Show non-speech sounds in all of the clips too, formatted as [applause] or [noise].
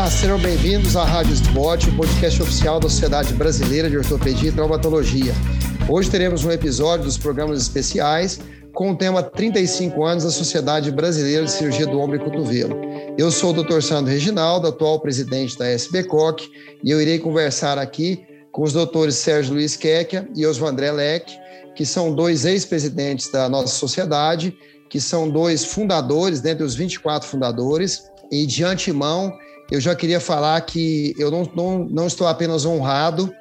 Olá, sejam bem-vindos à Rádio Spot, o podcast oficial da Sociedade Brasileira de Ortopedia e Traumatologia. Hoje teremos um episódio dos programas especiais com o tema 35 anos da Sociedade Brasileira de Cirurgia do Ombro e Cotovelo. Eu sou o Dr. Sandro Reginaldo, atual presidente da SBCOC, e eu irei conversar aqui com os doutores Sérgio Luiz Quequia e Oswandré Leque, que são dois ex-presidentes da nossa sociedade, que são dois fundadores, dentre os 24 fundadores, e de antemão eu já queria falar que eu não, não, não estou apenas honrado,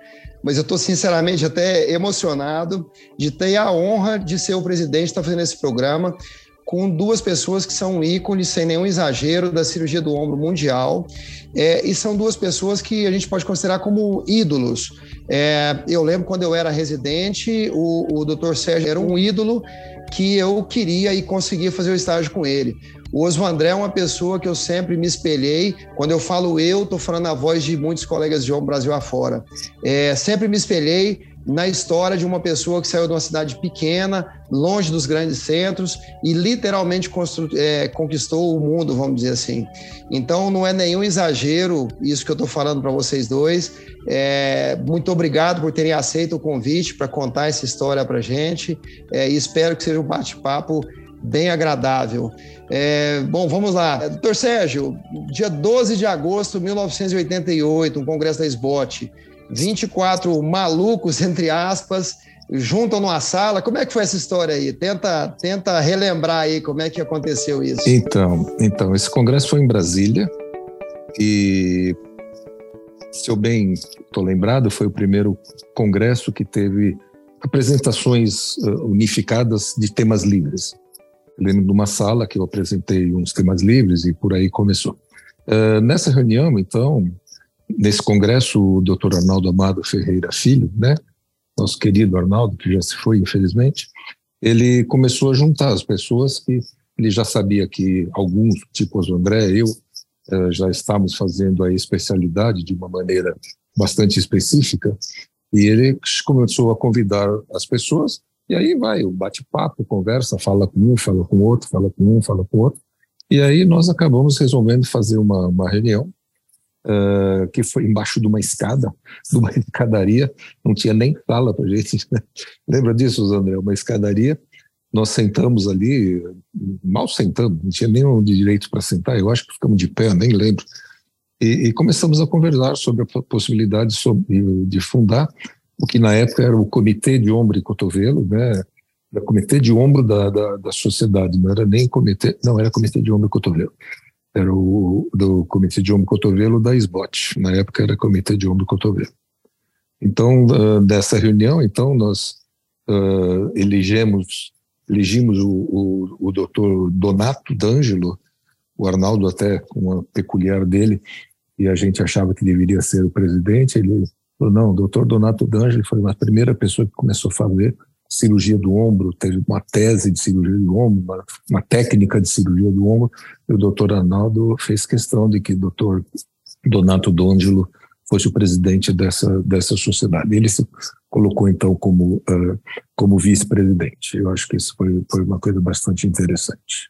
mas eu estou sinceramente até emocionado de ter a honra de ser o presidente, estar tá fazendo esse programa com duas pessoas que são ícones, sem nenhum exagero, da cirurgia do ombro mundial. É, e são duas pessoas que a gente pode considerar como ídolos. É, eu lembro quando eu era residente, o, o Dr. Sérgio era um ídolo que eu queria e conseguia fazer o estágio com ele. O Osmo André é uma pessoa que eu sempre me espelhei. Quando eu falo eu, estou falando a voz de muitos colegas de João Brasil afora. É, sempre me espelhei na história de uma pessoa que saiu de uma cidade pequena, longe dos grandes centros e literalmente é, conquistou o mundo, vamos dizer assim. Então, não é nenhum exagero isso que eu estou falando para vocês dois. É, muito obrigado por terem aceito o convite para contar essa história para gente é, e espero que seja um bate-papo bem agradável. É, bom, vamos lá. Doutor Sérgio, dia 12 de agosto de 1988, um congresso da SBOT, 24 malucos, entre aspas, juntam numa sala. Como é que foi essa história aí? Tenta, tenta relembrar aí como é que aconteceu isso. Então, então esse congresso foi em Brasília e, se eu bem estou lembrado, foi o primeiro congresso que teve apresentações uh, unificadas de temas livres. Lembro de uma sala que eu apresentei uns temas livres e por aí começou. Uh, nessa reunião, então, nesse congresso, o doutor Arnaldo Amado Ferreira Filho, né, nosso querido Arnaldo, que já se foi, infelizmente, ele começou a juntar as pessoas que ele já sabia que alguns, tipo o André, eu, uh, já estávamos fazendo a especialidade de uma maneira bastante específica, e ele começou a convidar as pessoas e aí vai o bate-papo, conversa, fala com um, fala com outro, fala com um, fala com outro. E aí nós acabamos resolvendo fazer uma, uma reunião uh, que foi embaixo de uma escada, de uma [laughs] escadaria, não tinha nem sala para gente. Né? Lembra disso, André? Uma escadaria. Nós sentamos ali, mal sentamos, não tinha nenhum direito para sentar, eu acho que ficamos de pé, nem lembro. E, e começamos a conversar sobre a possibilidade de fundar o que na época era o Comitê de Ombro e Cotovelo, né? Era Comitê de Ombro da, da, da sociedade, não era nem Comitê, não, era Comitê de Ombro e Cotovelo. Era o do Comitê de Ombro e Cotovelo da SBOT, na época era Comitê de Ombro e Cotovelo. Então, uh, dessa reunião, então, nós uh, elegemos, elegimos o, o, o doutor Donato D'Angelo, o Arnaldo até com uma peculiar dele, e a gente achava que deveria ser o presidente, ele Falou, não, o doutor Donato D'Angelo foi a primeira pessoa que começou a fazer cirurgia do ombro, teve uma tese de cirurgia do ombro, uma, uma técnica de cirurgia do ombro, e o doutor Arnaldo fez questão de que o doutor Donato D'Angelo fosse o presidente dessa, dessa sociedade. Ele se colocou, então, como, uh, como vice-presidente. Eu acho que isso foi, foi uma coisa bastante interessante.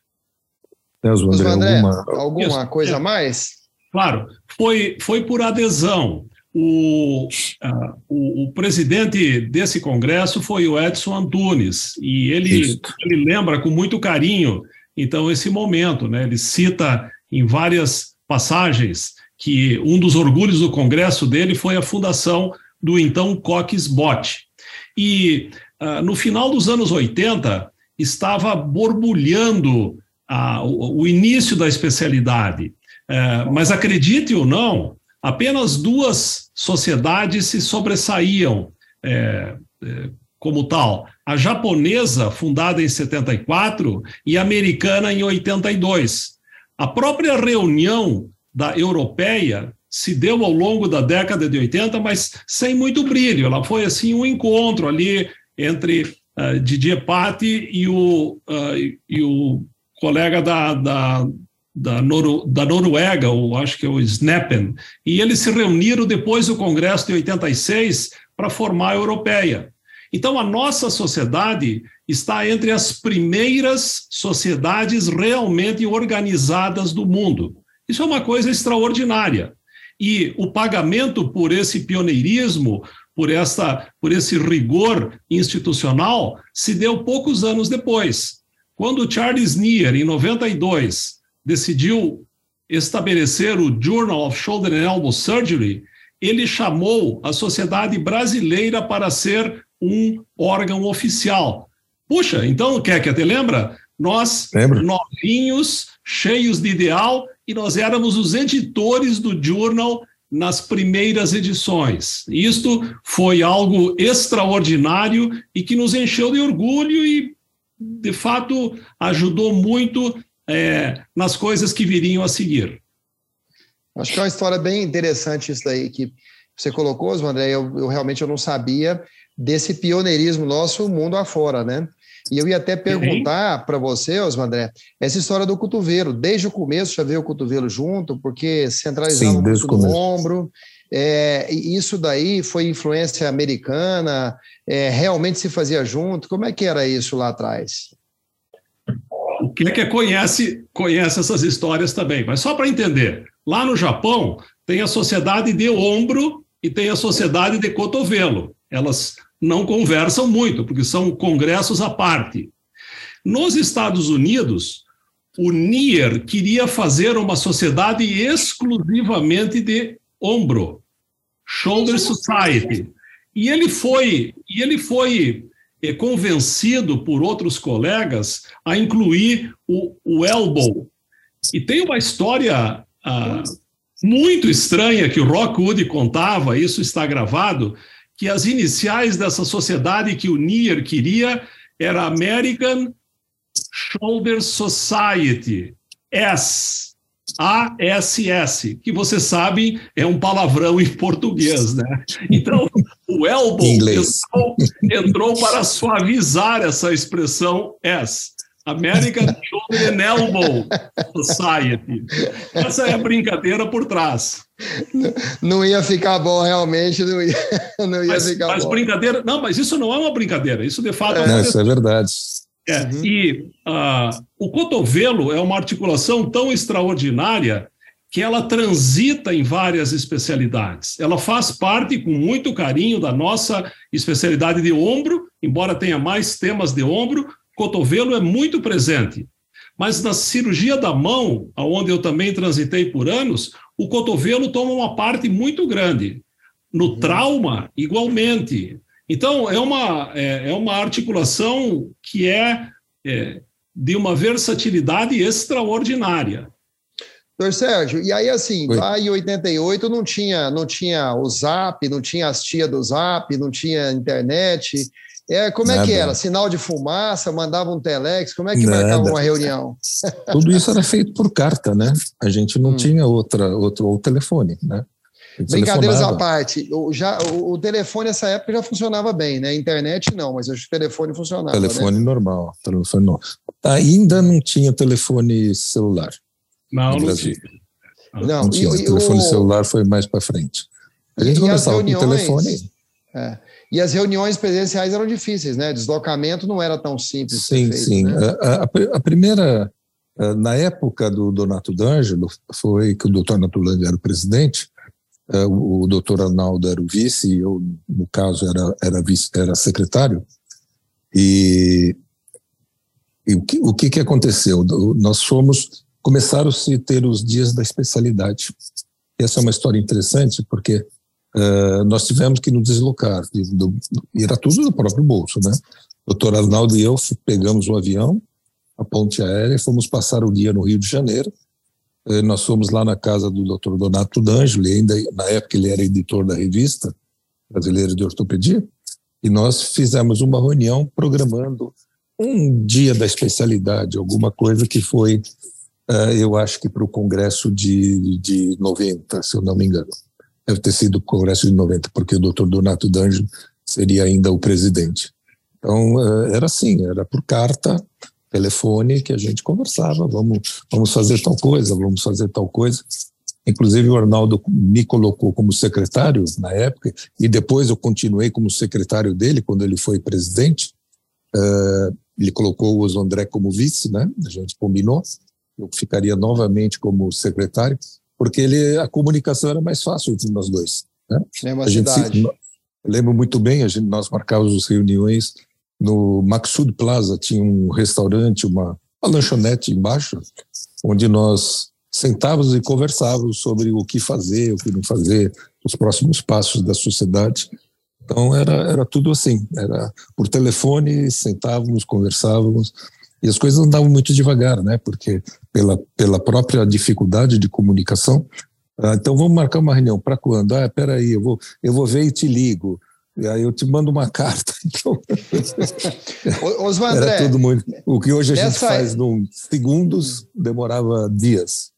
Né, André, André, alguma, alguma coisa a mais? Claro, foi, foi por adesão. O, uh, o, o, presidente desse congresso foi o Edson Antunes, e ele, ele lembra com muito carinho, então, esse momento. Né? Ele cita em várias passagens que um dos orgulhos do congresso dele foi a fundação do então Coques Bot. E uh, no final dos anos 80, estava borbulhando uh, o, o, início da especialidade. Uh, mas acredite ou não, apenas duas sociedades se sobressaíam é, é, como tal: a japonesa, fundada em 74, e a americana em 82. A própria reunião da europeia se deu ao longo da década de 80, mas sem muito brilho. Ela foi assim um encontro ali entre uh, Didier Patti e o, uh, e o colega da, da, da, da Noruega, ou acho que é o Snappen, e eles se reuniram depois do Congresso de 86 para formar a Europeia. Então, a nossa sociedade está entre as primeiras sociedades realmente organizadas do mundo. Isso é uma coisa extraordinária. E o pagamento por esse pioneirismo, por, essa, por esse rigor institucional, se deu poucos anos depois. Quando Charles Neer, em 92, decidiu estabelecer o Journal of Shoulder and Elbow Surgery, ele chamou a Sociedade Brasileira para ser um órgão oficial. Puxa, então, quer que te lembra? Nós, Lembro. novinhos, cheios de ideal, e nós éramos os editores do Journal nas primeiras edições. Isto foi algo extraordinário e que nos encheu de orgulho e, de fato, ajudou muito é, nas coisas que viriam a seguir. Acho que é uma história bem interessante isso daí que você colocou, André. Eu, eu realmente eu não sabia desse pioneirismo nosso mundo afora, né? E eu ia até perguntar para você, Osmandré, essa história do cotovelo. Desde o começo já veio o cotovelo junto, porque centralizava Sim, no ombro. É, isso daí foi influência americana? É, realmente se fazia junto? Como é que era isso lá atrás? O que é que conhece, conhece essas histórias também, mas só para entender. Lá no Japão, tem a sociedade de ombro e tem a sociedade de cotovelo. Elas não conversam muito, porque são congressos à parte. Nos Estados Unidos, o NIR queria fazer uma sociedade exclusivamente de ombro, Shoulder Society. E ele foi, e ele foi convencido por outros colegas a incluir o, o elbow. E tem uma história ah, muito estranha que o Rockwood contava, isso está gravado, que as iniciais dessa sociedade que o Nier queria era American Shoulder Society, S, ASS, que você sabe é um palavrão em português, né? Então, o elbow entrou, entrou, para suavizar essa expressão S. American Shoulder and Elbow Society. Essa é a brincadeira por trás. Não ia ficar bom, realmente, não ia, [laughs] não ia mas, ficar mas bom. brincadeira, não, mas isso não é uma brincadeira, isso de fato é, não, isso é verdade. É, uhum. E uh, o cotovelo é uma articulação tão extraordinária que ela transita em várias especialidades. Ela faz parte, com muito carinho, da nossa especialidade de ombro, embora tenha mais temas de ombro, cotovelo é muito presente. Mas na cirurgia da mão, onde eu também transitei por anos, o cotovelo toma uma parte muito grande. No uhum. trauma, igualmente. Então, é uma, é, é uma articulação que é, é de uma versatilidade extraordinária. Doutor Sérgio, e aí assim, Oi. lá em 88 não tinha, não tinha o Zap, não tinha as tia do Zap, não tinha internet, é, como Nada. é que era? Sinal de fumaça, mandava um telex, como é que Nada. marcava uma reunião? Tudo isso era feito por carta, né? A gente não hum. tinha outra, outro ou telefone, né? Brincadeiras à parte, o, já, o, o, telefone nessa época já funcionava bem, né? Internet não, mas acho que o telefone funcionava. Telefone né? normal, telefone normal. Ainda não tinha telefone celular. Não, no Brasil. Não, não, não tinha. E, o telefone o... celular foi mais para frente. A gente conversava reuniões, com o telefone. É. E as reuniões presenciais eram difíceis, né? Deslocamento não era tão simples. Sim, feito, sim. Né? A, a, a, primeira, na época do Donato D'Angelo, foi que o doutor Natulândia era o presidente, o, o doutor Arnaldo era o vice, e eu, no caso, era, era, vice, era secretário. E, e o, que, o que, que aconteceu? Nós fomos, começaram-se a ter os dias da especialidade. Essa é uma história interessante, porque uh, nós tivemos que nos deslocar, e era tudo do próprio bolso, né? O doutor Arnaldo e eu pegamos um avião, a ponte aérea, fomos passar o dia no Rio de Janeiro. Uh, nós fomos lá na casa do doutor Donato D'Angelo, ainda na época ele era editor da revista brasileira de ortopedia, e nós fizemos uma reunião programando um dia da especialidade, alguma coisa que foi, uh, eu acho que para o congresso de, de 90, se eu não me engano deve ter sido o Congresso de 90, porque o doutor Donato D'Angelo seria ainda o presidente. Então, eh, era assim, era por carta, telefone, que a gente conversava, vamos, vamos fazer tal coisa, vamos fazer tal coisa. Inclusive, o Arnaldo me colocou como secretário na época, e depois eu continuei como secretário dele, quando ele foi presidente. Uh, ele colocou o Osandré como vice, né? A gente combinou. Eu ficaria novamente como secretário porque ele, a comunicação era mais fácil entre nós dois. Né? A cidade. Se, lembro muito bem, a gente, nós marcávamos reuniões no Maxud Plaza, tinha um restaurante, uma, uma lanchonete embaixo, onde nós sentávamos e conversávamos sobre o que fazer, o que não fazer, os próximos passos da sociedade. Então era, era tudo assim, era por telefone, sentávamos, conversávamos, e as coisas andavam muito devagar, né? Porque pela, pela própria dificuldade de comunicação. Ah, então vamos marcar uma reunião para quando? Ah, peraí, eu vou, eu vou ver e te ligo. E aí eu te mando uma [laughs] carta. Então, André, era tudo muito. O que hoje a gente faz em segundos demorava dias.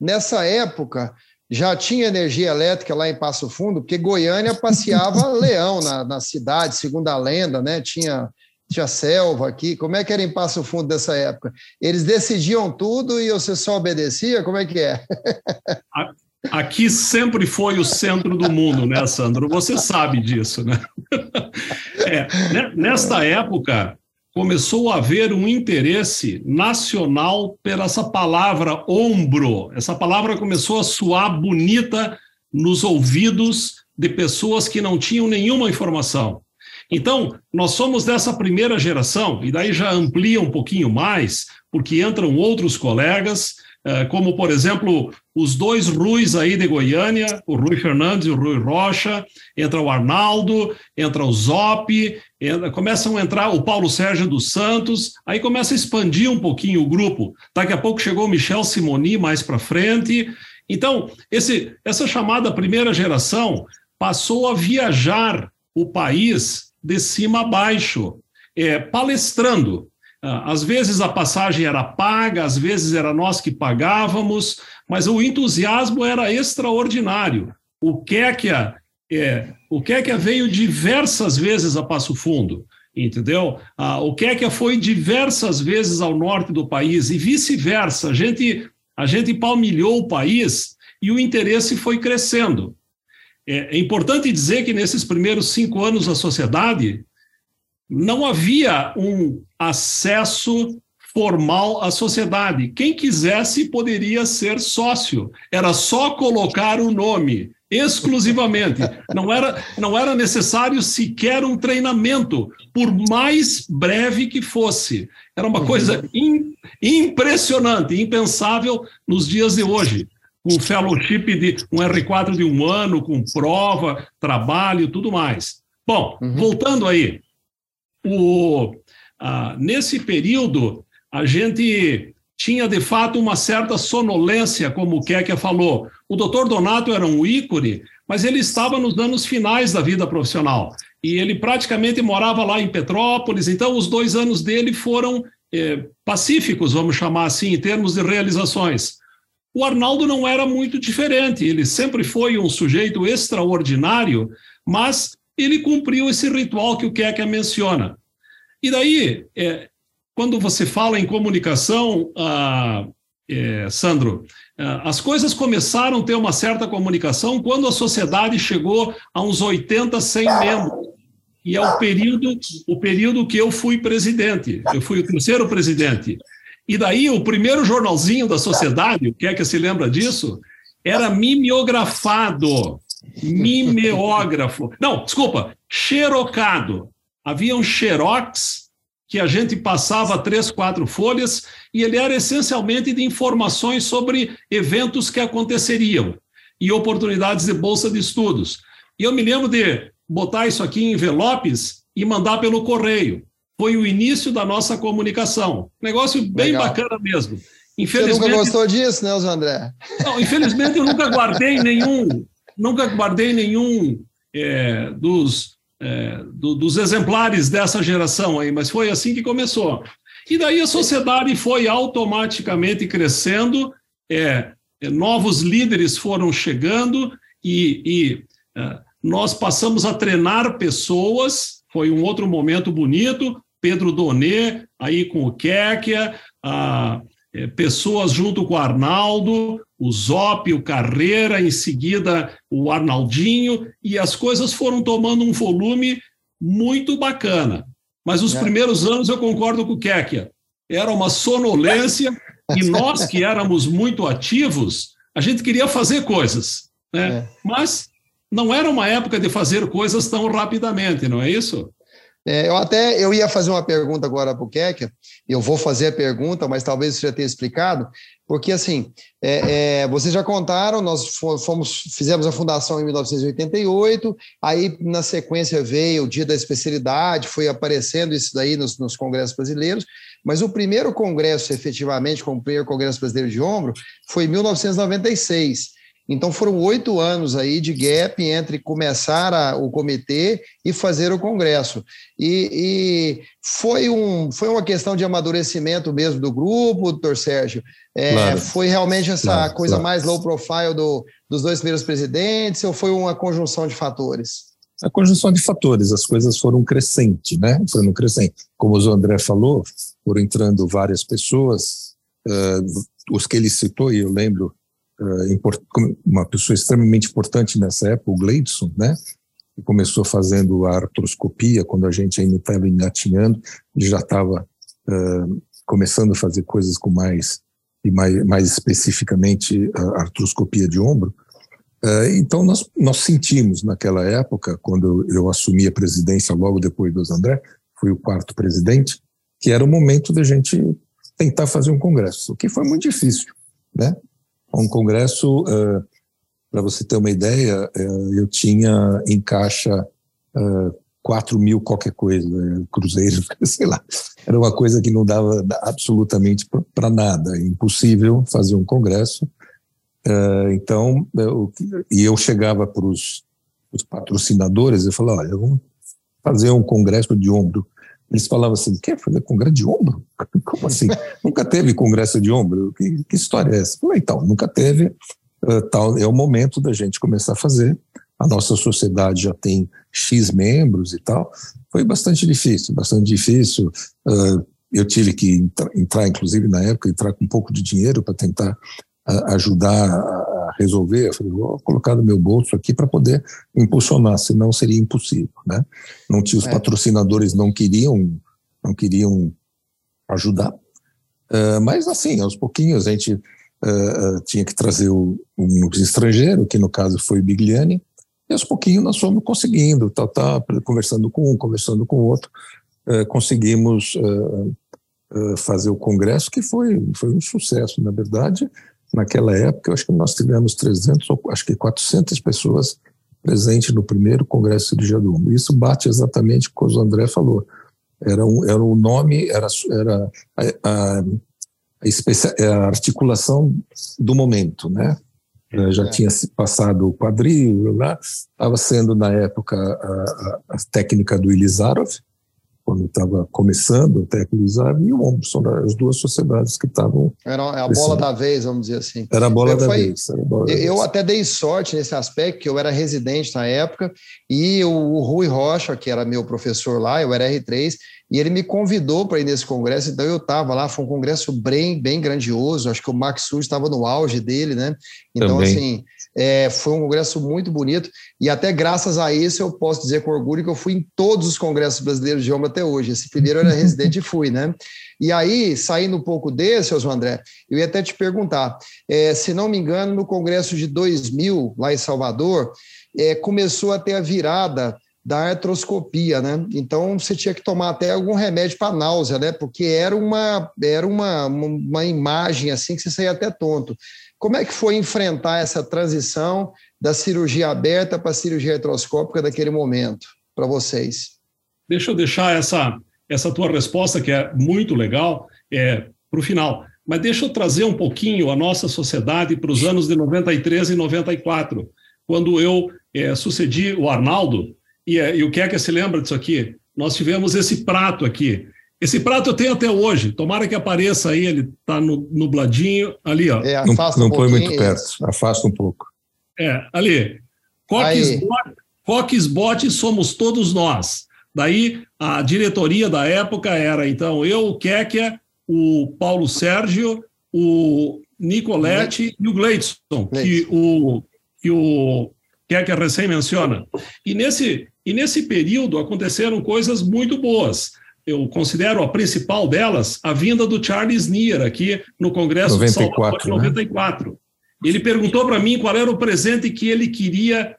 Nessa época, já tinha energia elétrica lá em Passo Fundo, porque Goiânia passeava [laughs] leão na, na cidade, segundo a lenda, né? Tinha tinha selva aqui. Como é que era em Passo Fundo dessa época? Eles decidiam tudo e você só obedecia? Como é que é? Aqui sempre foi o centro do mundo, né, Sandro? Você sabe disso, né? [laughs] É, né, nesta época, começou a haver um interesse nacional por essa palavra ombro. Essa palavra começou a soar bonita nos ouvidos de pessoas que não tinham nenhuma informação. Então, nós somos dessa primeira geração, e daí já amplia um pouquinho mais, porque entram outros colegas, como, por exemplo, os dois Ruis aí de Goiânia, o Rui Fernandes e o Rui Rocha, entra o Arnaldo, entra o Zop, entra, começam a entrar o Paulo Sérgio dos Santos, aí começa a expandir um pouquinho o grupo. Daqui a pouco chegou o Michel Simoni mais para frente. Então, esse, essa chamada primeira geração passou a viajar o país de cima a baixo, é, palestrando. Ah, às vezes a passagem era paga, às vezes era nós que pagávamos, mas o entusiasmo era extraordinário. O Kékia, é, o Kékia veio diversas vezes a Passo Fundo, entendeu? Ah, o Kékia foi diversas vezes ao norte do país e vice-versa. A gente, a gente palmilhou o país e o interesse foi crescendo. É, é importante dizer que nesses primeiros cinco anos da sociedade não havia um acesso formal à sociedade. Quem quisesse poderia ser sócio. Era só colocar o nome exclusivamente. Não era, não era necessário sequer um treinamento, por mais breve que fosse. Era uma coisa in, impressionante, impensável nos dias de hoje com fellowship de um R4 de um ano, com prova, trabalho, tudo mais. Bom, uhum. voltando aí, o, ah, nesse período a gente tinha de fato uma certa sonolência, como o Kekia falou. O doutor Donato era um ícone, mas ele estava nos anos finais da vida profissional. E ele praticamente morava lá em Petrópolis, então os dois anos dele foram eh, pacíficos, vamos chamar assim, em termos de realizações. O Arnaldo não era muito diferente, ele sempre foi um sujeito extraordinário, mas ele cumpriu esse ritual que o Kekia menciona. E daí, é, quando você fala em comunicação, ah, é, Sandro, ah, as coisas começaram a ter uma certa comunicação quando a sociedade chegou a uns 80, 100 membros. E é o período, o período que eu fui presidente. Eu fui o terceiro presidente. E daí o primeiro jornalzinho da sociedade, o que é que se lembra disso? Era mimeografado. Mimeógrafo. Não, desculpa, xerocado. Havia um xerox que a gente passava três, quatro folhas e ele era essencialmente de informações sobre eventos que aconteceriam e oportunidades de bolsa de estudos. E eu me lembro de botar isso aqui em envelopes e mandar pelo correio foi o início da nossa comunicação. Negócio bem Legal. bacana mesmo. Infelizmente, Você nunca gostou disso, né, André? Não, infelizmente eu nunca guardei nenhum, nunca guardei nenhum é, dos, é, do, dos exemplares dessa geração aí, mas foi assim que começou. E daí a sociedade foi automaticamente crescendo, é, é novos líderes foram chegando e, e é, nós passamos a treinar pessoas. Foi um outro momento bonito. Pedro Donê, aí com o Kékia, a, é, pessoas junto com o Arnaldo, o Zop, o Carreira, em seguida o Arnaldinho, e as coisas foram tomando um volume muito bacana. Mas os é. primeiros anos eu concordo com o Kékia. Era uma sonolência, e nós que éramos muito ativos, a gente queria fazer coisas, né? É. Mas não era uma época de fazer coisas tão rapidamente, não é isso? É, eu até eu ia fazer uma pergunta agora para o Kekia, eu vou fazer a pergunta, mas talvez você já tenha explicado, porque assim, é, é, vocês já contaram, nós fomos, fizemos a fundação em 1988, aí na sequência veio o Dia da Especialidade, foi aparecendo isso daí nos, nos congressos brasileiros, mas o primeiro congresso, efetivamente, como o primeiro congresso brasileiro de ombro, foi em 1996. Então foram oito anos aí de gap entre começar a, o comitê e fazer o congresso. E, e, foi, um, foi uma questão de amadurecimento mesmo do grupo, doutor Sérgio. É, claro. Foi realmente essa claro, coisa claro. mais low profile do, dos dois primeiros presidentes ou foi uma conjunção de fatores? A conjunção de fatores, as coisas foram crescente, né? Foram crescente. Como o André falou, foram entrando várias pessoas, uh, os que ele citou, e eu lembro uma pessoa extremamente importante nessa época, o Gleidson, né? Que começou fazendo a artroscopia quando a gente ainda estava engatinhando, já estava uh, começando a fazer coisas com mais e mais, mais especificamente a artroscopia de ombro. Uh, então nós, nós sentimos naquela época, quando eu assumi a presidência logo depois do André, fui o quarto presidente, que era o momento da gente tentar fazer um congresso, o que foi muito difícil, né? Um congresso, uh, para você ter uma ideia, uh, eu tinha em caixa uh, 4 mil qualquer coisa, né, cruzeiros, [laughs] sei lá. Era uma coisa que não dava absolutamente para nada, impossível fazer um congresso. Uh, então, eu, e eu chegava para os patrocinadores e falava, olha, vamos fazer um congresso de ombro. Eles falavam assim, quer fazer congresso de ombro? [laughs] Como assim? nunca teve congresso de ombro? Que, que história é essa? Falei, então, nunca teve. Uh, tal, é o momento da gente começar a fazer. A nossa sociedade já tem X membros e tal. Foi bastante difícil, bastante difícil. Uh, eu tive que entrar, inclusive na época, entrar com um pouco de dinheiro para tentar uh, ajudar resolver. Eu falei, vou colocar no meu bolso aqui para poder impulsionar, senão seria impossível, né? Não tinha os é. patrocinadores não queriam não queriam ajudar, uh, mas assim aos pouquinhos a gente uh, tinha que trazer o, um estrangeiro, que no caso foi o Bigliani, e aos pouquinhos nós fomos conseguindo, tá, tá, conversando com um, conversando com o outro, uh, conseguimos fazer o congresso que foi foi um sucesso na verdade Naquela época, eu acho que nós tivemos 300, ou acho que 400 pessoas presentes no primeiro Congresso de Ombro. Isso bate exatamente com o que o André falou. Era, um, era o nome, era, era a, a, a, a articulação do momento, né? já é. tinha passado o quadril lá, estava sendo na época a, a, técnica do Ilizarov, quando estava começando até cruzar, e o são as duas sociedades que estavam. Era a bola da vez, vamos dizer assim. Era a bola, da, foi, vez, a bola eu, da vez. Eu até dei sorte nesse aspecto, que eu era residente na época, e o, o Rui Rocha, que era meu professor lá, eu era R3, e ele me convidou para ir nesse congresso, então eu estava lá, foi um congresso bem, bem grandioso, acho que o Max Sul estava no auge dele, né? Então, Também. assim, é, foi um congresso muito bonito e até graças a isso eu posso dizer com orgulho que eu fui em todos os congressos brasileiros de ombro até hoje. Esse primeiro era residente e fui, né? E aí, saindo um pouco desse, Osmo André, eu ia até te perguntar, é, se não me engano, no congresso de 2000, lá em Salvador, é, começou a ter a virada da artroscopia, né? Então você tinha que tomar até algum remédio para náusea, né? Porque era uma era uma, uma imagem assim que você saía até tonto. Como é que foi enfrentar essa transição da cirurgia aberta para a cirurgia artroscópica daquele momento para vocês? Deixa eu deixar essa, essa tua resposta, que é muito legal, é, para o final. Mas deixa eu trazer um pouquinho a nossa sociedade para os anos de 93 e 94, quando eu é, sucedi o Arnaldo, e, é, e o que é que se lembra disso aqui? Nós tivemos esse prato aqui, esse prato eu tenho até hoje. Tomara que apareça aí, ele está no, nubladinho. Ali, ó. É, não não um põe muito perto, afasta um pouco. É, ali. Coques Bote somos todos nós. Daí a diretoria da época era, então, eu, o Kekia, o Paulo Sérgio, o Nicolete e o Gleidson, que o, que o Kekia recém menciona. E nesse, e nesse período aconteceram coisas muito boas eu considero a principal delas a vinda do Charles Neer aqui no Congresso 94, de Salvador, 94. Né? ele perguntou para mim qual era o presente que ele queria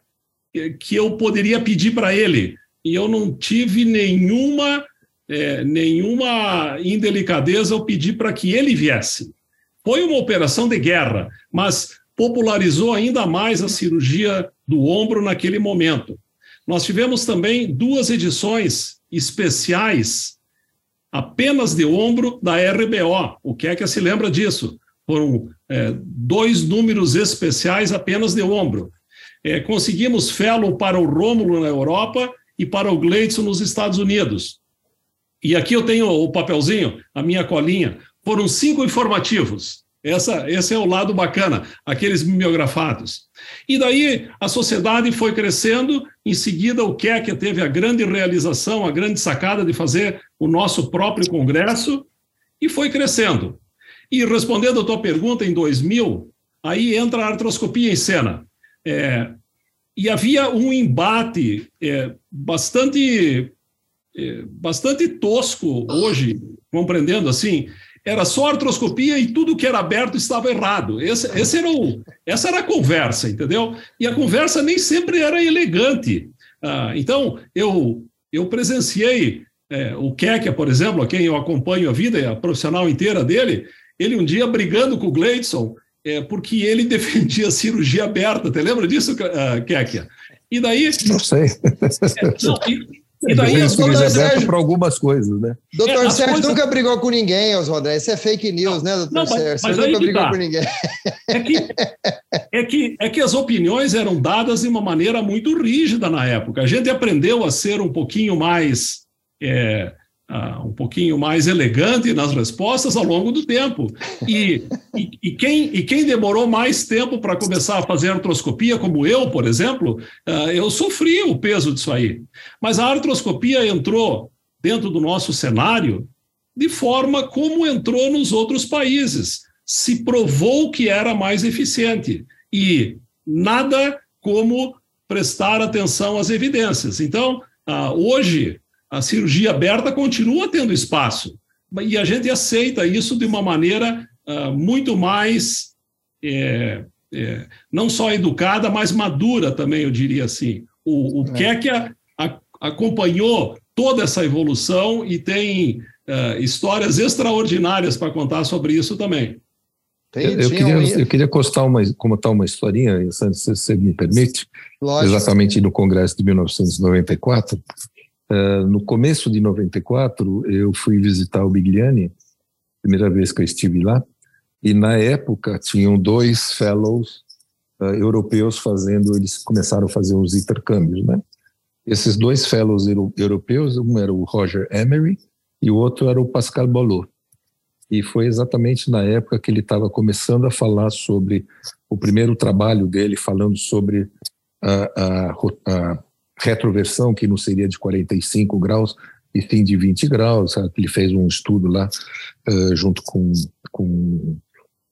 que eu poderia pedir para ele. E eu não tive nenhuma é, nenhuma indelicadeza ao pedir para que ele viesse. Foi uma operação de guerra, mas popularizou ainda mais a cirurgia do ombro naquele momento. Nós tivemos também duas edições especiais apenas de ombro da RBO. O que é que se lembra disso? Foram é, dois números especiais apenas de ombro. É, conseguimos fellow para o Rômulo na Europa e para o Gleidson nos Estados Unidos. E aqui eu tenho o papelzinho, a minha colinha. Foram cinco informativos. Essa, esse é o lado bacana, aqueles mimeografados. E daí a sociedade foi crescendo, em seguida o Kekia teve a grande realização, a grande sacada de fazer o nosso próprio congresso, e foi crescendo. E respondendo a tua pergunta, em 2000, aí entra a artroscopia em cena. É, e havia um embate é, bastante, é, bastante tosco hoje, compreendendo assim, era só artroscopia e tudo que era aberto estava errado. Esse, esse era o, essa era a conversa, entendeu? E a conversa nem sempre era elegante. Ah, então, eu, eu presenciei é, o Kekia, por exemplo, a quem eu acompanho a vida, a profissional inteira dele, ele um dia brigando com o Gleidson, é, porque ele [laughs] defendia a cirurgia aberta. Você lembra disso, uh, Kekia? E daí. Não sei. [laughs] É, não, e, e daí aberta para algumas coisas, né? Doutor é, Sérgio coisas... nunca brigou com ninguém, Oswaldé. Isso é fake news, não, né, doutor não, Sérgio? Você nunca brigou tá. com ninguém. É que, é, que, é que as opiniões eram dadas de uma maneira muito rígida na época. A gente aprendeu a ser um pouquinho mais. É, uh, um pouquinho mais elegante nas respostas ao longo do tempo. E, e, e quem, e quem demorou mais tempo para começar a fazer artroscopia, como eu, por exemplo, uh, eu sofri o peso disso aí. Mas a artroscopia entrou dentro do nosso cenário de forma como entrou nos outros países. Se provou que era mais eficiente. E nada como prestar atenção às evidências. Então, uh, hoje, a cirurgia aberta continua tendo espaço. E a gente aceita isso de uma maneira uh, muito mais, é, é, não só educada, mas madura também, eu diria assim. O, o é. que a, acompanhou toda essa evolução e tem uh, histórias extraordinárias para contar sobre isso também. Tem, eu, queria, um... eu queria contar uma, contar uma historinha, se você me permite, Lógico. exatamente no Congresso de 1994, Uh, no começo de 94, eu fui visitar o Bigliani, primeira vez que eu estive lá, e na época tinham dois fellows uh, europeus fazendo, eles começaram a fazer uns intercâmbios, né? Esses dois fellows euro, europeus, um era o Roger Emery e o outro era o Pascal Bollot. E foi exatamente na época que ele estava começando a falar sobre o primeiro trabalho dele, falando sobre a, a, a retroversão, que não seria de 45 graus, e sim de 20 graus. Ele fez um estudo lá, uh, junto com, com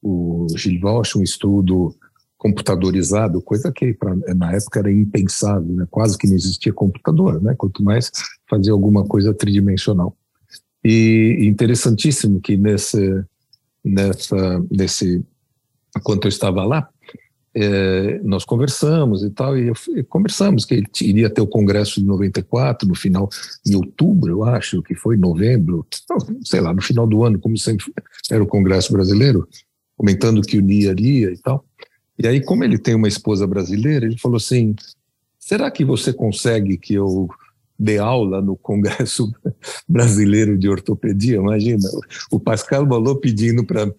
o Gilles Walsh, um estudo computadorizado, coisa que pra, na época era impensável, né? quase que não existia computador, né? quanto mais fazer alguma coisa tridimensional. E interessantíssimo que nesse, nessa, nesse, enquanto eu estava lá, é, nós conversamos e tal, e, e conversamos que ele iria ter o congresso de 94, no final, em outubro, eu acho, que foi novembro, sei lá, no final do ano, como sempre era o congresso brasileiro, comentando que unia iria e tal. E aí, como ele tem uma esposa brasileira, ele falou assim, será que você consegue que eu de aula no Congresso [laughs] Brasileiro de Ortopedia, imagina, o Pascal Balot pedindo para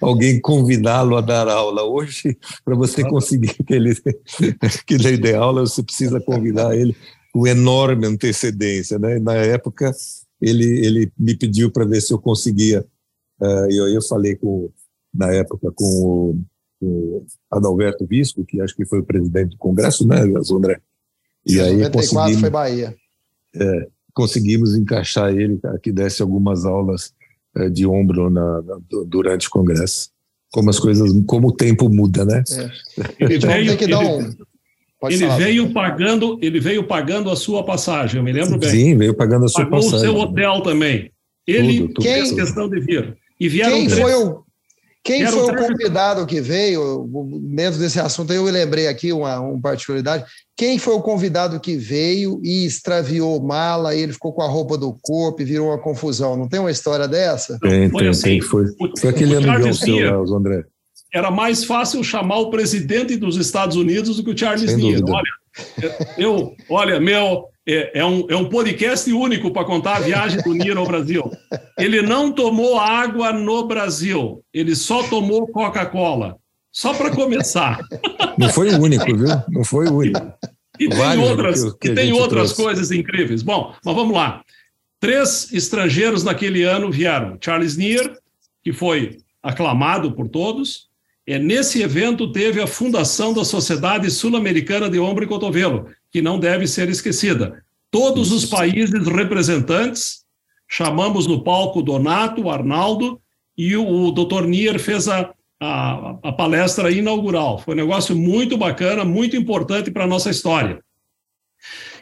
alguém convidá-lo a dar aula. Hoje, para você conseguir que ele, [laughs] que ele dê aula, você precisa convidar ele com enorme antecedência. Né? Na época, ele, ele me pediu para ver se eu conseguia, uh, e aí eu falei com, na época com o, o Adalberto Visco, que acho que foi o presidente do Congresso, né, André? E aí 94 conseguimos, foi Bahia. É, conseguimos encaixar ele que desse algumas aulas é, de ombro na, na, durante o congresso. Como as coisas, como o tempo muda, né? É. Ele veio, que dar um... ele veio pagando, ele veio pagando a sua passagem, eu me lembro bem. Sim, veio pagando a sua Pagou passagem. Pagou o seu hotel também. Ele tudo, tudo, fez questão de vir. E vieram quem três, foi o Quem foi o convidado que veio, dentro desse assunto, eu lembrei aqui uma, uma particularidade. Quem foi o convidado que veio e extraviou mala, e ele ficou com a roupa do corpo e virou uma confusão? Não tem uma história dessa? Tem, tem, assim, tem. Foi, foi aquele amigão seu lá, André. Era mais fácil chamar o presidente dos Estados Unidos do que o Charles Neal. Olha, eu, olha, meu, é, é, um, é um podcast único para contar a viagem do Niro ao Brasil. Ele não tomou água no Brasil, ele só tomou Coca-Cola. Só para começar. Não foi o único, viu? Não foi o único. E tem outras, que, que tem outras coisas incríveis. Bom, mas vamos lá. Três estrangeiros naquele ano vieram. Charles Neer, que foi aclamado por todos. É, nesse evento teve a fundação da Sociedade Sul-Americana de Ombro e Cotovelo, que não deve ser esquecida. Todos os países representantes, chamamos no palco Donato, Arnaldo, e o, o Dr. Nier fez a, a, a, palestra inaugural. Foi um negócio muito bacana, muito importante para a nossa história.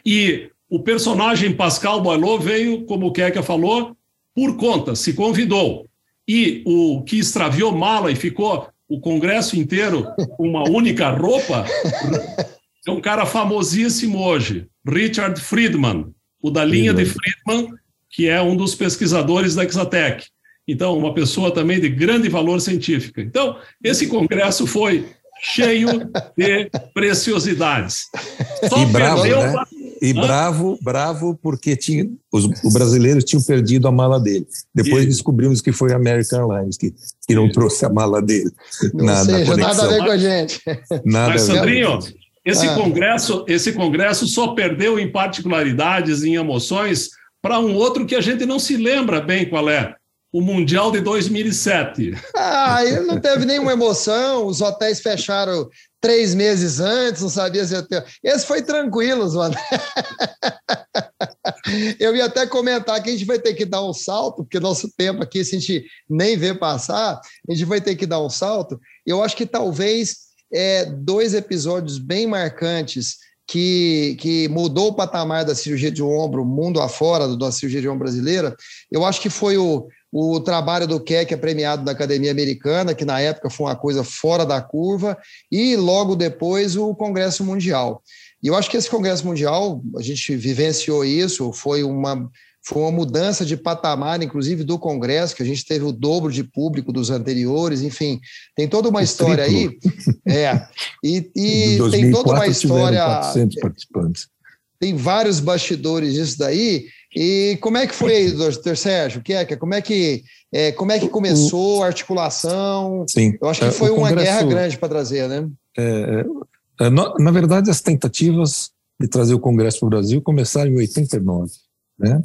E o personagem Pascal Boileau veio, como o Kekia falou, por conta, se convidou. E o que extraviou mala e ficou o congresso inteiro com uma única roupa é um cara famosíssimo hoje, Richard Friedman, o da linha de Friedman, que é um dos pesquisadores da Exatec. Então, uma pessoa também de grande valor científico. Então, esse congresso foi cheio de preciosidades. Só e bravo, né? E bravo, bravo, porque tinha, os, os, brasileiros tinham perdido a mala dele. Depois descobrimos que foi a American Airlines que, que não trouxe a mala dele. Na, seja, na nada a ver com a gente. Nada Mas, Sandrinho, esse, ah. congresso, esse congresso só perdeu em particularidades, em emoções, para um outro que a gente não se lembra bem qual é. O Mundial de 2007. Ah, ele não teve nenhuma emoção, os hotéis fecharam três meses antes, não sabia se ia ter. Esse foi tranquilo, Zona. [laughs] Eu ia até comentar que a gente vai ter que dar um salto, porque nosso tempo aqui, se a gente nem vê passar, a gente vai ter que dar um salto. Eu acho que talvez é, dois episódios bem marcantes que, que mudou o patamar da cirurgia de ombro, mundo afora da cirurgia de ombro brasileira, eu acho que foi o, o trabalho do Keck premiado da Academia Americana, que na época foi uma coisa fora da curva, e logo depois o Congresso Mundial. E eu acho que esse Congresso Mundial, a gente vivenciou isso, foi uma foi uma mudança de patamar, inclusive do Congresso, que a gente teve o dobro de público dos anteriores, enfim, tem toda uma o história triplo. aí. É, e, e [laughs] tem toda uma história. 400 participantes. Tem vários bastidores disso daí. E como é que foi, doutor Sérgio? Que é, como é que é, como é que começou a articulação? Sim. Eu acho que é, foi uma guerra grande para trazer, né? É, é na, na verdade, as tentativas de trazer o Congresso para o Brasil começaram em 89. Né?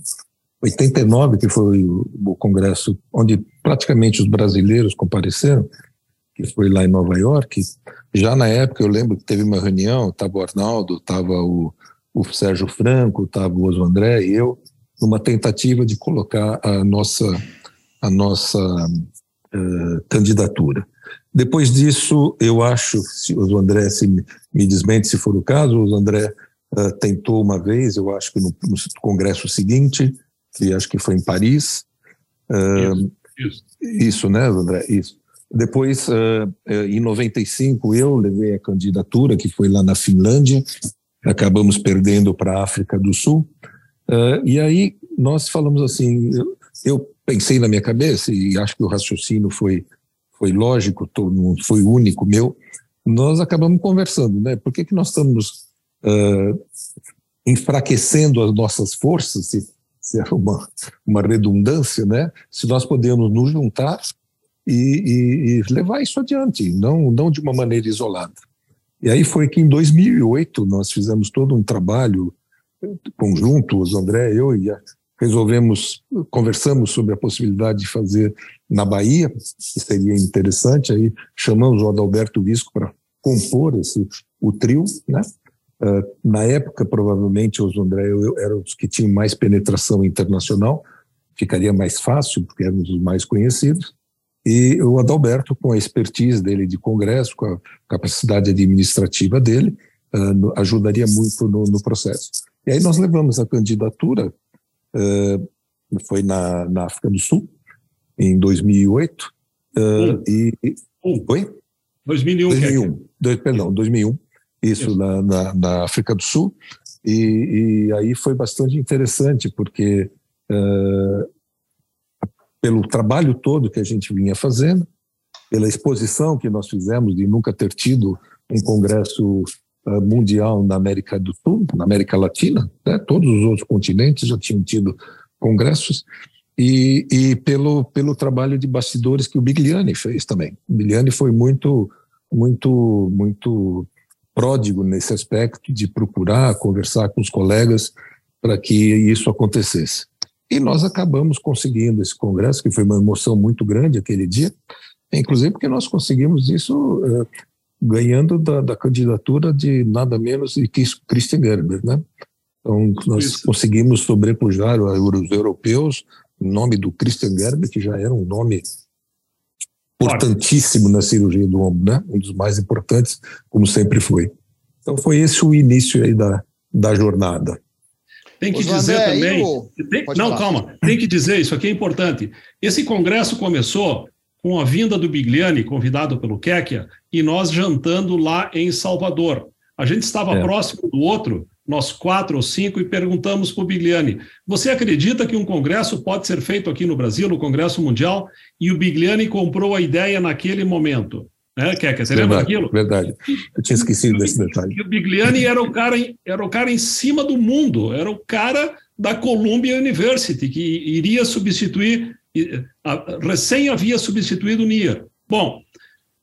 89, que foi o, congresso onde praticamente os brasileiros compareceram, que foi lá em Nova York. Já na época, eu lembro que teve uma reunião, estava o Arnaldo, estava o, o Sérgio Franco, estava o Oso André e eu, numa tentativa de colocar a nossa, a nossa uh, candidatura. Depois disso, eu acho, se o André se me desmente se for o caso, o André uh, tentou uma vez, eu acho que no, no congresso seguinte, que acho que foi em Paris. Uh, isso, isso. né, André? Isso. Depois, uh, em 95, eu levei a candidatura, que foi lá na Finlândia, acabamos perdendo para a África do Sul. Uh, e aí nós falamos assim, eu, eu, pensei na minha cabeça, e acho que o raciocínio foi, foi lógico, não foi único meu, nós acabamos conversando, né? Por que, que nós estamos enfraquecendo as nossas forças, se se é uma, uma redundância, né? Se nós podemos nos juntar e, e, e, levar isso adiante, não, não de uma maneira isolada. E aí foi que em 2008 nós fizemos todo um trabalho conjunto, os André, eu e a, resolvemos, conversamos sobre a possibilidade de fazer na Bahia, que seria interessante, aí chamamos o Adalberto Visco para compor esse, o trio, né? Ah, na época, provavelmente, os André eram os que tinham mais penetração internacional, ficaria mais fácil, porque éramos os mais conhecidos. E o Adalberto, com a expertise dele de congresso, com a capacidade administrativa dele, uh, ajudaria muito no, no, processo. E aí nós levamos a candidatura, uh, foi na, na África do Sul, em 2008, Uh, e, um. Oi? 2001. 2001. Dois, perdão, 2001. Isso, isso. Na, na, na, África do Sul. E, e, aí foi bastante interessante, porque uh, pelo trabalho todo que a gente vinha fazendo, pela exposição que nós fizemos de nunca ter tido um congresso uh, mundial na América do Sul, na América Latina, né? todos os outros continentes já tinham tido congressos, e, e, pelo, pelo trabalho de bastidores que o Bigliani fez também. O Bigliani foi muito, muito, muito pródigo nesse aspecto de procurar conversar com os colegas para que isso acontecesse. E nós acabamos conseguindo esse congresso, que foi uma emoção muito grande aquele dia, inclusive porque nós conseguimos isso uh, ganhando da, da, candidatura de nada menos de que Christian Gerber, né? Então, nós isso. conseguimos sobrepujar os europeus em nome do Christian Gerber, que já era um nome importantíssimo na cirurgia do ombro, né? Um dos mais importantes, como sempre foi. Então, foi esse o início aí da, da jornada. Tem que dizer André, também. Tem, não, falar. calma. Tem que dizer, isso aqui é importante. Esse congresso começou com a vinda do Bigliani, convidado pelo Kekia, e nós jantando lá em Salvador. A gente estava é. próximo do outro, nós quatro ou cinco, e perguntamos para o Bigliani: Você acredita que um congresso pode ser feito aqui no Brasil, no Congresso Mundial? E o Bigliani comprou a ideia naquele momento. Né, Kekia, você verdade, lembra daquilo? Verdade. Eu tinha esquecido desse detalhe. E o Bigliani era o, cara, era o cara em cima do mundo, era o cara da Columbia University, que iria substituir, recém havia substituído o NIA. Bom,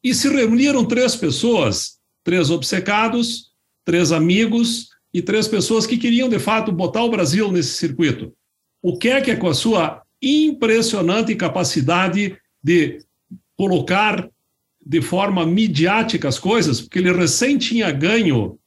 e se reuniram três pessoas, três obcecados, três amigos e três pessoas que queriam, de fato, botar o Brasil nesse circuito. O que é que é com a sua impressionante capacidade de colocar de forma midiática as coisas, porque ele recém tinha ganho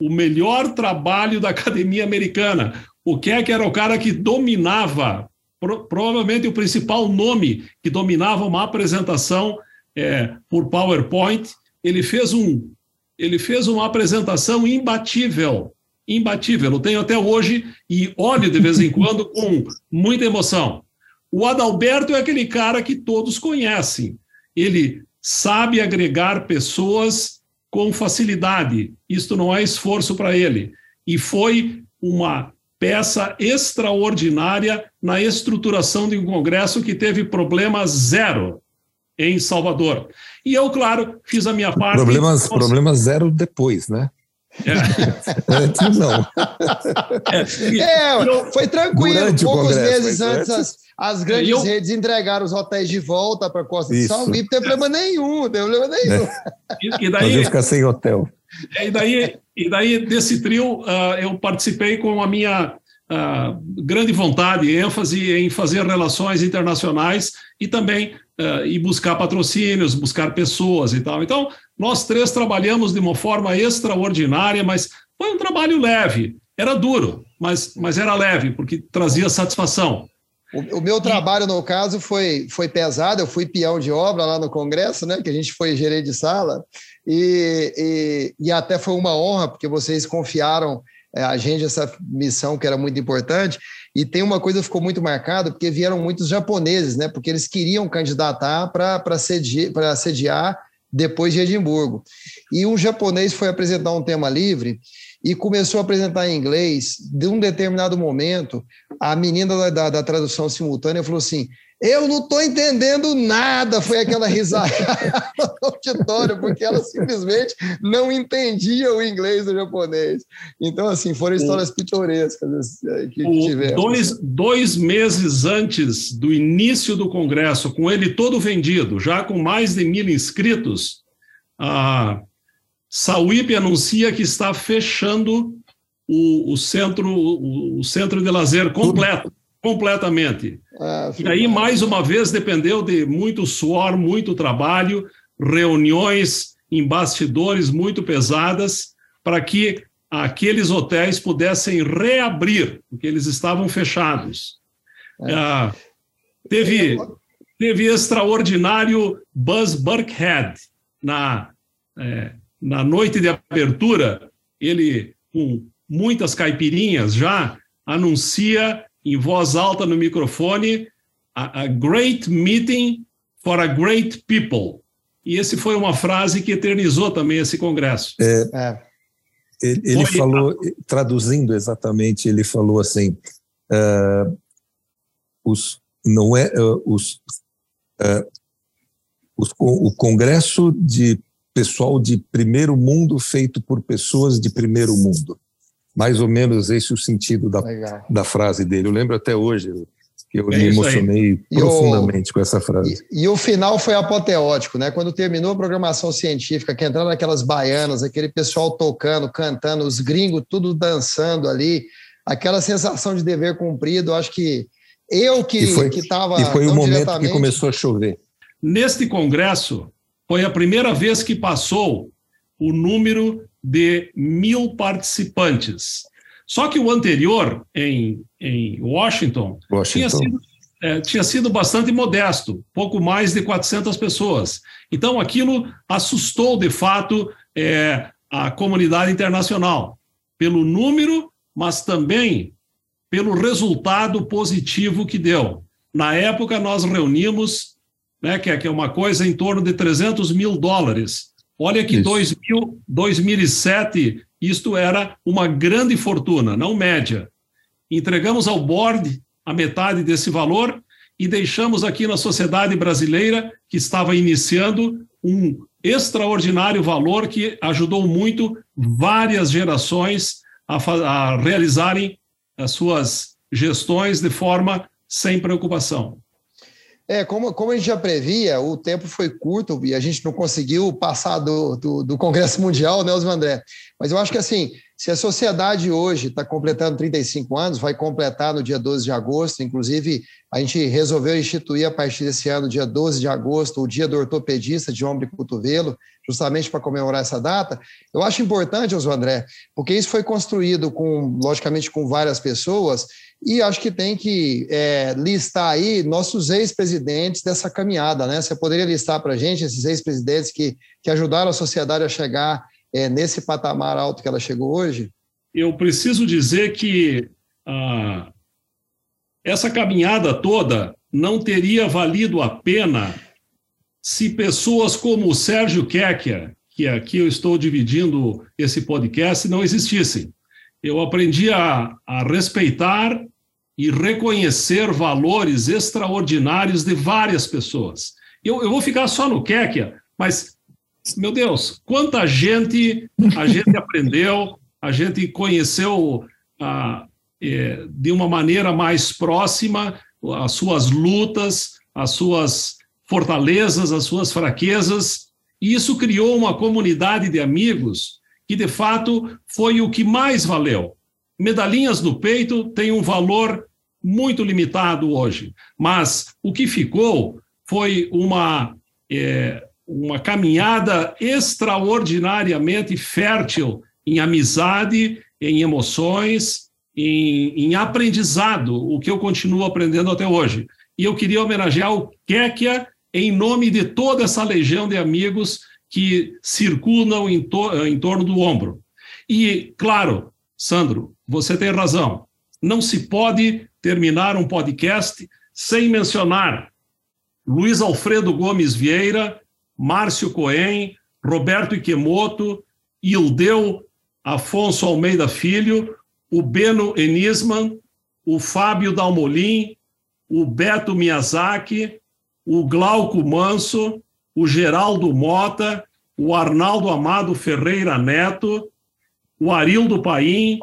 o melhor trabalho da academia americana. O que é que era o cara que dominava, pro, provavelmente o principal nome que dominava uma apresentação é, por PowerPoint. Ele fez um, ele fez uma apresentação imbatível, imbatível. Eu tenho até hoje e olho de vez em [laughs] quando com muita emoção. O Adalberto é aquele cara que todos conhecem. Ele sabe agregar pessoas com facilidade. Isto não é esforço para ele. E foi uma peça extraordinária na estruturação de um congresso que teve problema zero em Salvador. E eu, claro, fiz a minha parte. Problemas, problema zero depois, né? É. Antes não. É, é foi tranquilo. Poucos meses antes, as, as grandes eu... redes entregaram os hotéis de volta para a Costa Isso. de São Luís, não tem problema nenhum, não tem problema nenhum. É. E, e daí, ficar sem hotel. E daí, e daí desse trio, uh, eu participei com a minha uh, grande vontade e ênfase em fazer relações internacionais e também uh, ir buscar patrocínios, buscar pessoas e tal. Então, nós três trabalhamos de uma forma extraordinária, mas foi um trabalho leve. Era duro, mas, mas era leve, porque trazia satisfação. O, o, meu trabalho, no caso, foi, foi pesado. Eu fui peão de obra lá no Congresso, né? Que a gente foi gerente de sala. E, e, e até foi uma honra, porque vocês confiaram é, a gente essa missão que era muito importante. E tem uma coisa que ficou muito marcada, porque vieram muitos japoneses, né? Porque eles queriam candidatar para sediar, sediar depois de Edimburgo. E um japonês foi apresentar um tema livre e começou a apresentar em inglês. De um determinado momento, a menina da, da, da tradução simultânea falou assim: Eu não estou entendendo nada. Foi aquela risada [laughs] no auditório, porque ela simplesmente não entendia o inglês do japonês. Então, assim, foram histórias pitorescas eh, que tivemos. Dois, dois meses antes do início do Congresso, com ele todo vendido, já com mais de mil inscritos, a Sauípe anuncia que está fechando o, o centro, o, o, centro de lazer completo, completamente. Ah, e aí, mais uma vez, dependeu de muito suor, muito trabalho, reuniões em bastidores muito pesadas, para que aqueles hotéis pudessem reabrir, porque eles estavam fechados. É. Ah, teve, teve extraordinário Buzz Burkhead na, é, na noite de abertura, ele, com muitas caipirinhas já, anuncia em voz alta no microfone a, a great meeting for a great people. E esse foi uma frase que eternizou também esse congresso. É, é. Ele, ele falou, traduzindo exatamente, ele falou assim: uh, os, não é uh, os, uh, os, o congresso de pessoal de primeiro mundo feito por pessoas de primeiro mundo. Mais ou menos esse é o sentido da, da frase dele. Eu lembro até hoje que eu é me emocionei profundamente o, com essa frase. E, e, o final foi apoteótico, né? Quando terminou a programação científica, que entraram aquelas baianas, aquele pessoal tocando, cantando, os gringos tudo dançando ali, aquela sensação de dever cumprido, acho que eu que estava. E foi o momento diretamente... que começou a chover. Neste congresso, foi a primeira vez que passou o número de mil participantes. Só que o anterior, em, em Washington, Washington. Tinha, sido, é, tinha sido bastante modesto, pouco mais de 400 pessoas. Então, aquilo assustou, de fato, é, a comunidade internacional, pelo número, mas também pelo resultado positivo que deu. Na época, nós reunimos, né, que, é, é uma coisa em torno de 300 mil dólares. Olha que 2000, 2007 isto era uma grande fortuna, não média. Entregamos ao board a metade desse valor e deixamos aqui na sociedade brasileira, que estava iniciando, um extraordinário valor que ajudou muito várias gerações a, a realizarem as suas gestões de forma sem preocupação. É, como, como a gente já previa, o tempo foi curto e a gente não conseguiu passar do, do, do Congresso Mundial, né, Osman André? Mas eu acho que, assim, se a sociedade hoje está completando 35 anos, vai completar no dia 12 de agosto, inclusive a gente resolveu instituir a partir desse ano, dia 12 de agosto, o dia do ortopedista de ombro e cotovelo, justamente para comemorar essa data. Eu acho importante, Osman André, porque isso foi construído com, logicamente, com várias pessoas e acho que tem que é, listar aí nossos ex-presidentes dessa caminhada, né? Você poderia listar para a gente esses ex-presidentes que, que ajudaram a sociedade a chegar é, nesse patamar alto que ela chegou hoje? Eu preciso dizer que ah, essa caminhada toda não teria valido a pena se pessoas como o Sérgio Kecker, que aqui eu estou dividindo esse podcast, não existissem eu aprendi a, a respeitar e reconhecer valores extraordinários de várias pessoas. Eu, eu vou ficar só no Kekia, mas, meu Deus, quanta gente a gente aprendeu, a gente conheceu ah, é, de uma maneira mais próxima as suas lutas, as suas fortalezas, as suas fraquezas, e isso criou uma comunidade de amigos que de fato foi o que mais valeu. Medalhinhas no peito têm um valor muito limitado hoje, mas o que ficou foi uma, é, uma caminhada extraordinariamente fértil em amizade, em emoções, em, em, aprendizado, o que eu continuo aprendendo até hoje. E eu queria homenagear o Kekia em nome de toda essa legião de amigos que circulam em, to em torno do ombro. E, claro, Sandro, você tem razão. Não se pode terminar um podcast sem mencionar Luiz Alfredo Gomes Vieira, Márcio Cohen, Roberto Ikemoto, Ildeu Afonso Almeida Filho, o Beno Enisman, o Fábio Dalmolin, o Beto Miyazaki, o Glauco Manso, o Geraldo Mota, o Arnaldo Amado Ferreira Neto, o Arildo Paim,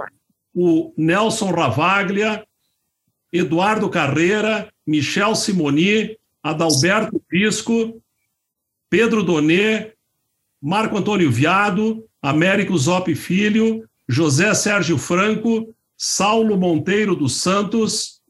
o Nelson Ravaglia, Eduardo Carreira, Michel Simoni, Adalberto Pisco, Pedro Donê, Marco Antônio Viado, Américo Zop Filho, José Sérgio Franco, Saulo Monteiro dos Santos,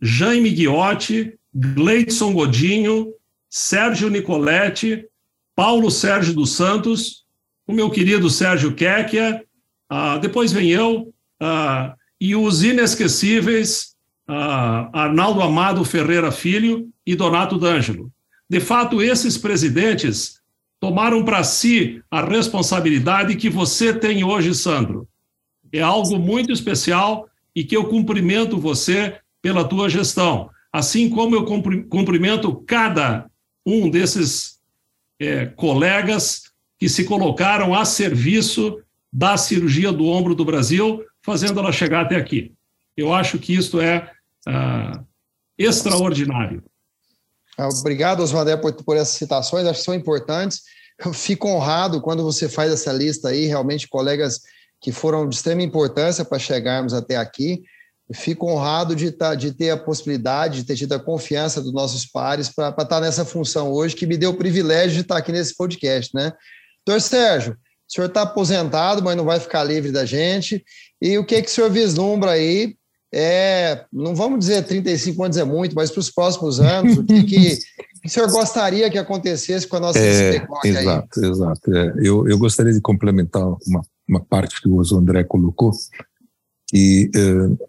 Jaime Guiotti, Gleidson Godinho, Sérgio Nicoletti, Paulo Sérgio dos Santos, o meu querido Sérgio Kekia, ah, depois vem eu, ah, e os inesquecíveis ah, Arnaldo Amado Ferreira Filho e Donato D'Angelo. De fato, esses presidentes tomaram para si a responsabilidade que você tem hoje, Sandro. É algo muito especial e que eu cumprimento você pela tua gestão. assim como eu cumprimento cada um desses é, colegas que se colocaram a serviço da cirurgia do ombro do Brasil, fazendo ela chegar até aqui. Eu acho que isto é ah, extraordinário. Obrigado, Osmandé, por, por essas citações, acho que são importantes. Eu fico honrado quando você faz essa lista aí, realmente colegas que foram de extrema importância para chegarmos até aqui. fico honrado de, tá, de ter a possibilidade, de ter tido a confiança dos nossos pares para estar tá nessa função hoje, que me deu o privilégio de estar aqui nesse podcast, né? Doutor Sérgio, o senhor está aposentado, mas não vai ficar livre da gente. E o que, que o senhor vislumbra aí? É, não vamos dizer 35 anos é muito, mas para os próximos anos, o que, que, [laughs] o senhor gostaria que acontecesse com a nossa é, Exato, aí? exato. É, eu, eu gostaria de complementar uma, uma parte que o André colocou. E é,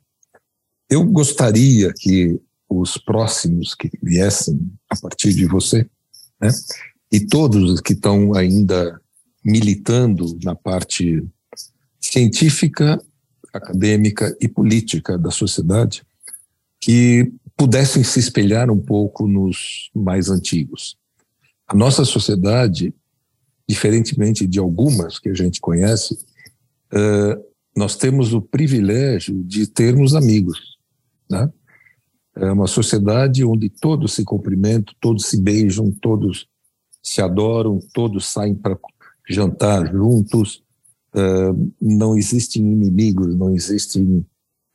eu gostaria que os próximos que viessem a partir de você, né, e todos os que estão ainda militando na parte científica, acadêmica e política da sociedade, que pudessem se espelhar um pouco nos mais antigos. A nossa sociedade, diferentemente de algumas que a gente conhece, uh, nós temos o privilégio de termos amigos. Né? É uma sociedade onde todos se cumprimentam, todos se beijam, todos se adoram, todos saem para jantar juntos, uh, não existem inimigos, não existem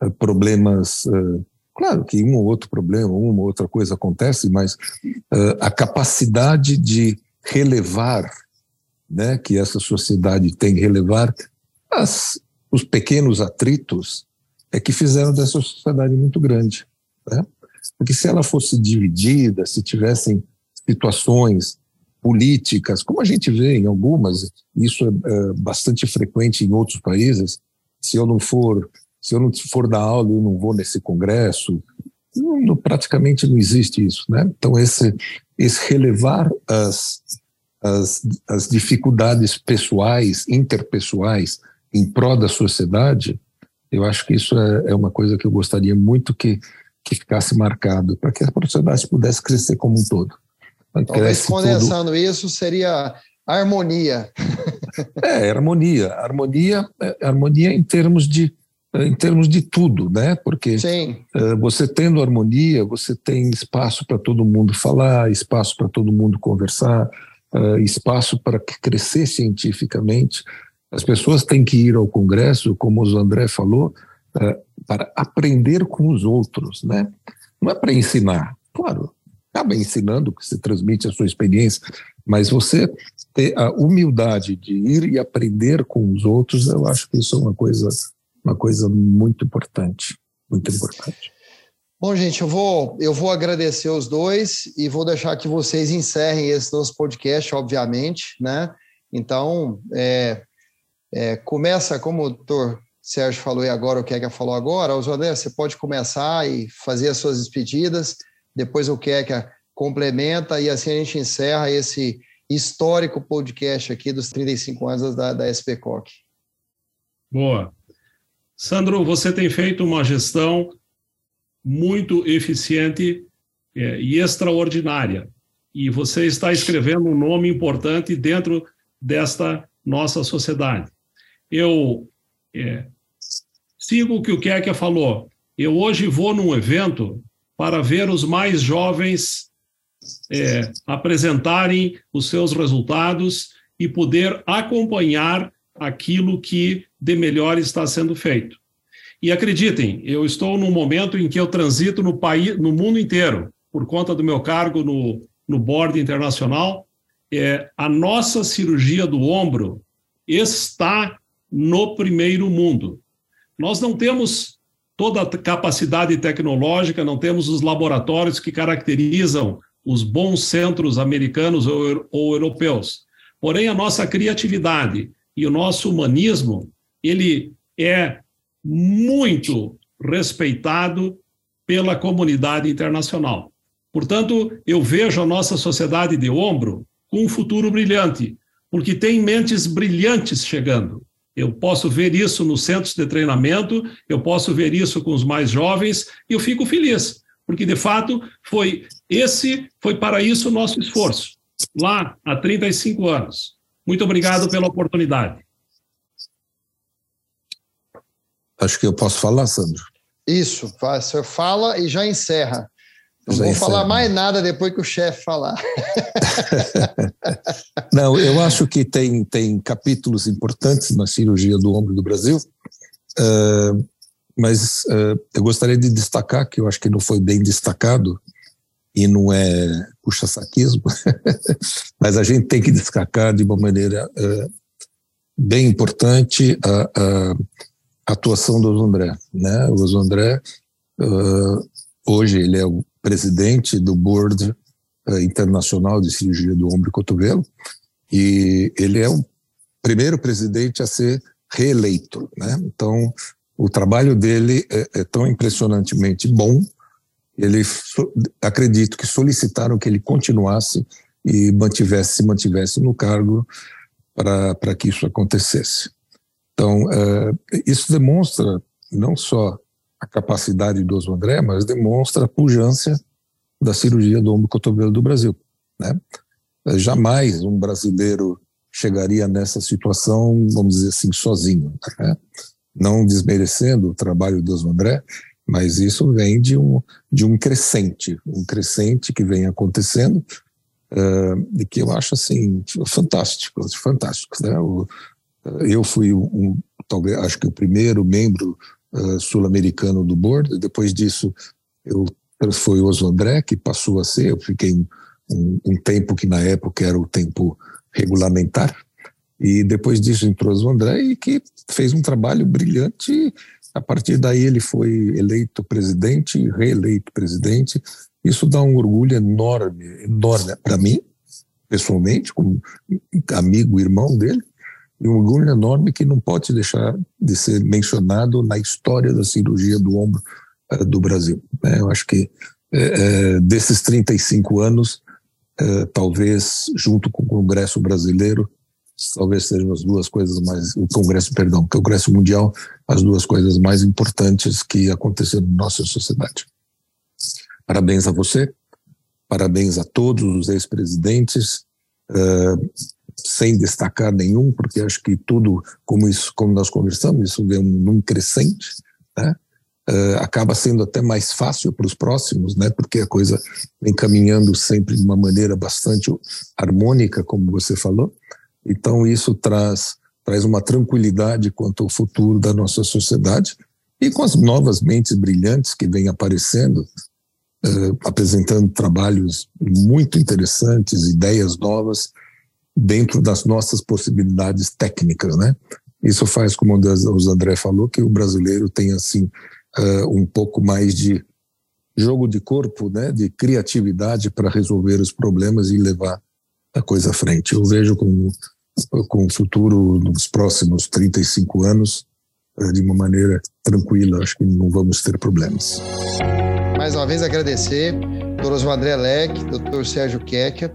uh, problemas uh, Claro que um ou outro problema, uma ou outra coisa acontece, mas a capacidade de relevar, né, que essa sociedade tem, relevar as, os pequenos atritos, é que fizeram dessa sociedade muito grande. Né? Porque se ela fosse dividida, se tivessem situações políticas, como a gente vê em algumas, isso é, é bastante frequente em outros países, se eu não for se eu não for dar aula, eu não vou nesse congresso. Não, praticamente não existe isso, né? Então esse, esse relevar as, as, as dificuldades pessoais, interpessoais, em prol da sociedade, eu acho que isso é, é uma coisa que eu gostaria muito que, que ficasse marcado, para que a sociedade pudesse crescer como um todo. Talvez condensando tudo... isso seria harmonia. [laughs] é, harmonia. Harmonia, é, harmonia em termos de em termos de tudo, né? Porque uh, você tendo harmonia, você tem espaço para todo mundo falar, espaço para todo mundo conversar, uh, espaço para crescer cientificamente. As pessoas têm que ir ao Congresso, como o André falou, uh, para aprender com os outros, né? Não é para ensinar, claro, acaba ensinando que você transmite a sua experiência, mas você ter a humildade de ir e aprender com os outros, eu acho que isso é uma coisa uma coisa muito importante, muito importante. Bom, gente, eu vou, eu vou agradecer os dois e vou deixar que vocês encerrem esse nosso podcast, obviamente, né? Então, é, é, começa, como o doutor Sérgio falou e agora, o Keka falou agora, Oswaldo, você pode começar e fazer as suas despedidas, depois o Keka complementa e assim a gente encerra esse histórico podcast aqui dos 35 anos da, da SPCOC. Boa. Sandro, você tem feito uma gestão muito eficiente é, e extraordinária. E você está escrevendo um nome importante dentro desta nossa sociedade. Eu é, sigo o que o Kekia falou. Eu hoje vou num evento para ver os mais jovens é, apresentarem os seus resultados e poder acompanhar aquilo que de melhor está sendo feito. E acreditem, eu estou num momento em que eu transito no país, no mundo inteiro, por conta do meu cargo no, no board internacional. É, a nossa cirurgia do ombro está no primeiro mundo. Nós não temos toda a capacidade tecnológica, não temos os laboratórios que caracterizam os bons centros americanos ou, ou europeus. Porém, a nossa criatividade e o nosso humanismo, ele é muito respeitado pela comunidade internacional. Portanto, eu vejo a nossa sociedade de ombro com um futuro brilhante, porque tem mentes brilhantes chegando. Eu posso ver isso nos centros de treinamento, eu posso ver isso com os mais jovens, e eu fico feliz, porque de fato foi esse foi para isso o nosso esforço, lá há 35 anos. Muito obrigado pela oportunidade. Acho que eu posso falar, Sandro. Isso, o senhor fala e já encerra. Não vou encerra. falar mais nada depois que o chefe falar. [laughs] Não, eu acho que tem, tem capítulos importantes na cirurgia do ombro do Brasil, uh, mas uh, eu gostaria de destacar, que eu acho que não foi bem destacado, e não é puxa-saquismo, [laughs] mas a gente tem que destacar de uma maneira uh, bem importante a, a, atuação do Osandré. Né? O Osandré, uh, hoje, ele é o presidente do Board uh, Internacional de Cirurgia do Ombro e Cotovelo, e ele é o primeiro presidente a ser reeleito. Né? Então, o trabalho dele é, é tão impressionantemente bom ele acredito que solicitaram que ele continuasse e mantivesse se mantivesse no cargo para que isso acontecesse. Então, uh, isso demonstra não só a capacidade do Osmo André, mas demonstra a pujança da cirurgia do ombro cotovelo do Brasil. Né? Jamais um brasileiro chegaria nessa situação, vamos dizer assim, sozinho. Né? Não desmerecendo o trabalho do Osmo André, mas isso vem de um, de um crescente, um crescente que vem acontecendo uh, e que eu acho assim fantástico, fantástico. Né? O, eu fui um, talvez acho que o primeiro membro uh, sul-americano do board. Depois disso, eu foi o Oso André que passou a ser. Eu fiquei um, um, tempo que na época era o tempo regulamentar. E depois disso entrou o André e que fez um trabalho brilhante a partir daí ele foi eleito presidente, reeleito presidente. Isso dá um orgulho enorme, enorme para mim, pessoalmente, como amigo, irmão dele, e um orgulho enorme que não pode deixar de ser mencionado na história da cirurgia do ombro uh, do Brasil. É, eu acho que uh, desses 35 anos, talvez junto com o Congresso Brasileiro, talvez sejam as duas coisas mais, o Congresso, perdão, o Congresso Mundial, as duas coisas mais importantes que aconteceram na nossa sociedade. Parabéns a você, parabéns a todos os ex-presidentes, uh, sem destacar nenhum, porque acho que tudo, como isso, como nós conversamos, isso vem num crescente, né? Uh, acaba sendo até mais fácil para os próximos, né? Porque a coisa vem caminhando sempre de uma maneira bastante harmônica, como você falou. Então, isso traz, traz uma tranquilidade quanto ao futuro da nossa sociedade e com as novas mentes brilhantes que vêm aparecendo, uh, apresentando trabalhos muito interessantes, ideias novas, dentro das nossas possibilidades técnicas, né? Isso faz, como o André falou, que o brasileiro tenha, assim, uh, um pouco mais de jogo de corpo, né, de criatividade para resolver os problemas e levar a coisa à frente. Eu vejo com, com o futuro nos próximos 35 anos eh, de uma maneira tranquila, acho que não vamos ter problemas. Mais uma vez agradecer, Dr. André Leck, Dr. Sérgio Kekia,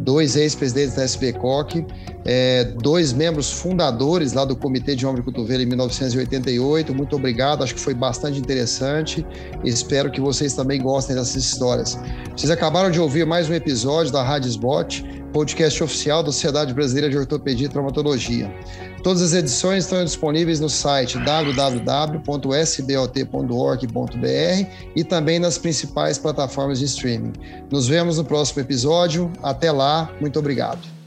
dois ex-presidentes da SBCOC, é, dois membros fundadores lá do Comitê de Ombro e Cotovelo em 1988. Muito obrigado, acho que foi bastante interessante. Espero que vocês também gostem dessas histórias. Vocês acabaram de ouvir mais um episódio da Rádio Spot, podcast oficial da Sociedade Brasileira de Ortopedia e Traumatologia. Todas as edições estão disponíveis no site www.sbot.org.br e também nas principais plataformas de streaming. Nos vemos no próximo episódio. Até lá, muito obrigado.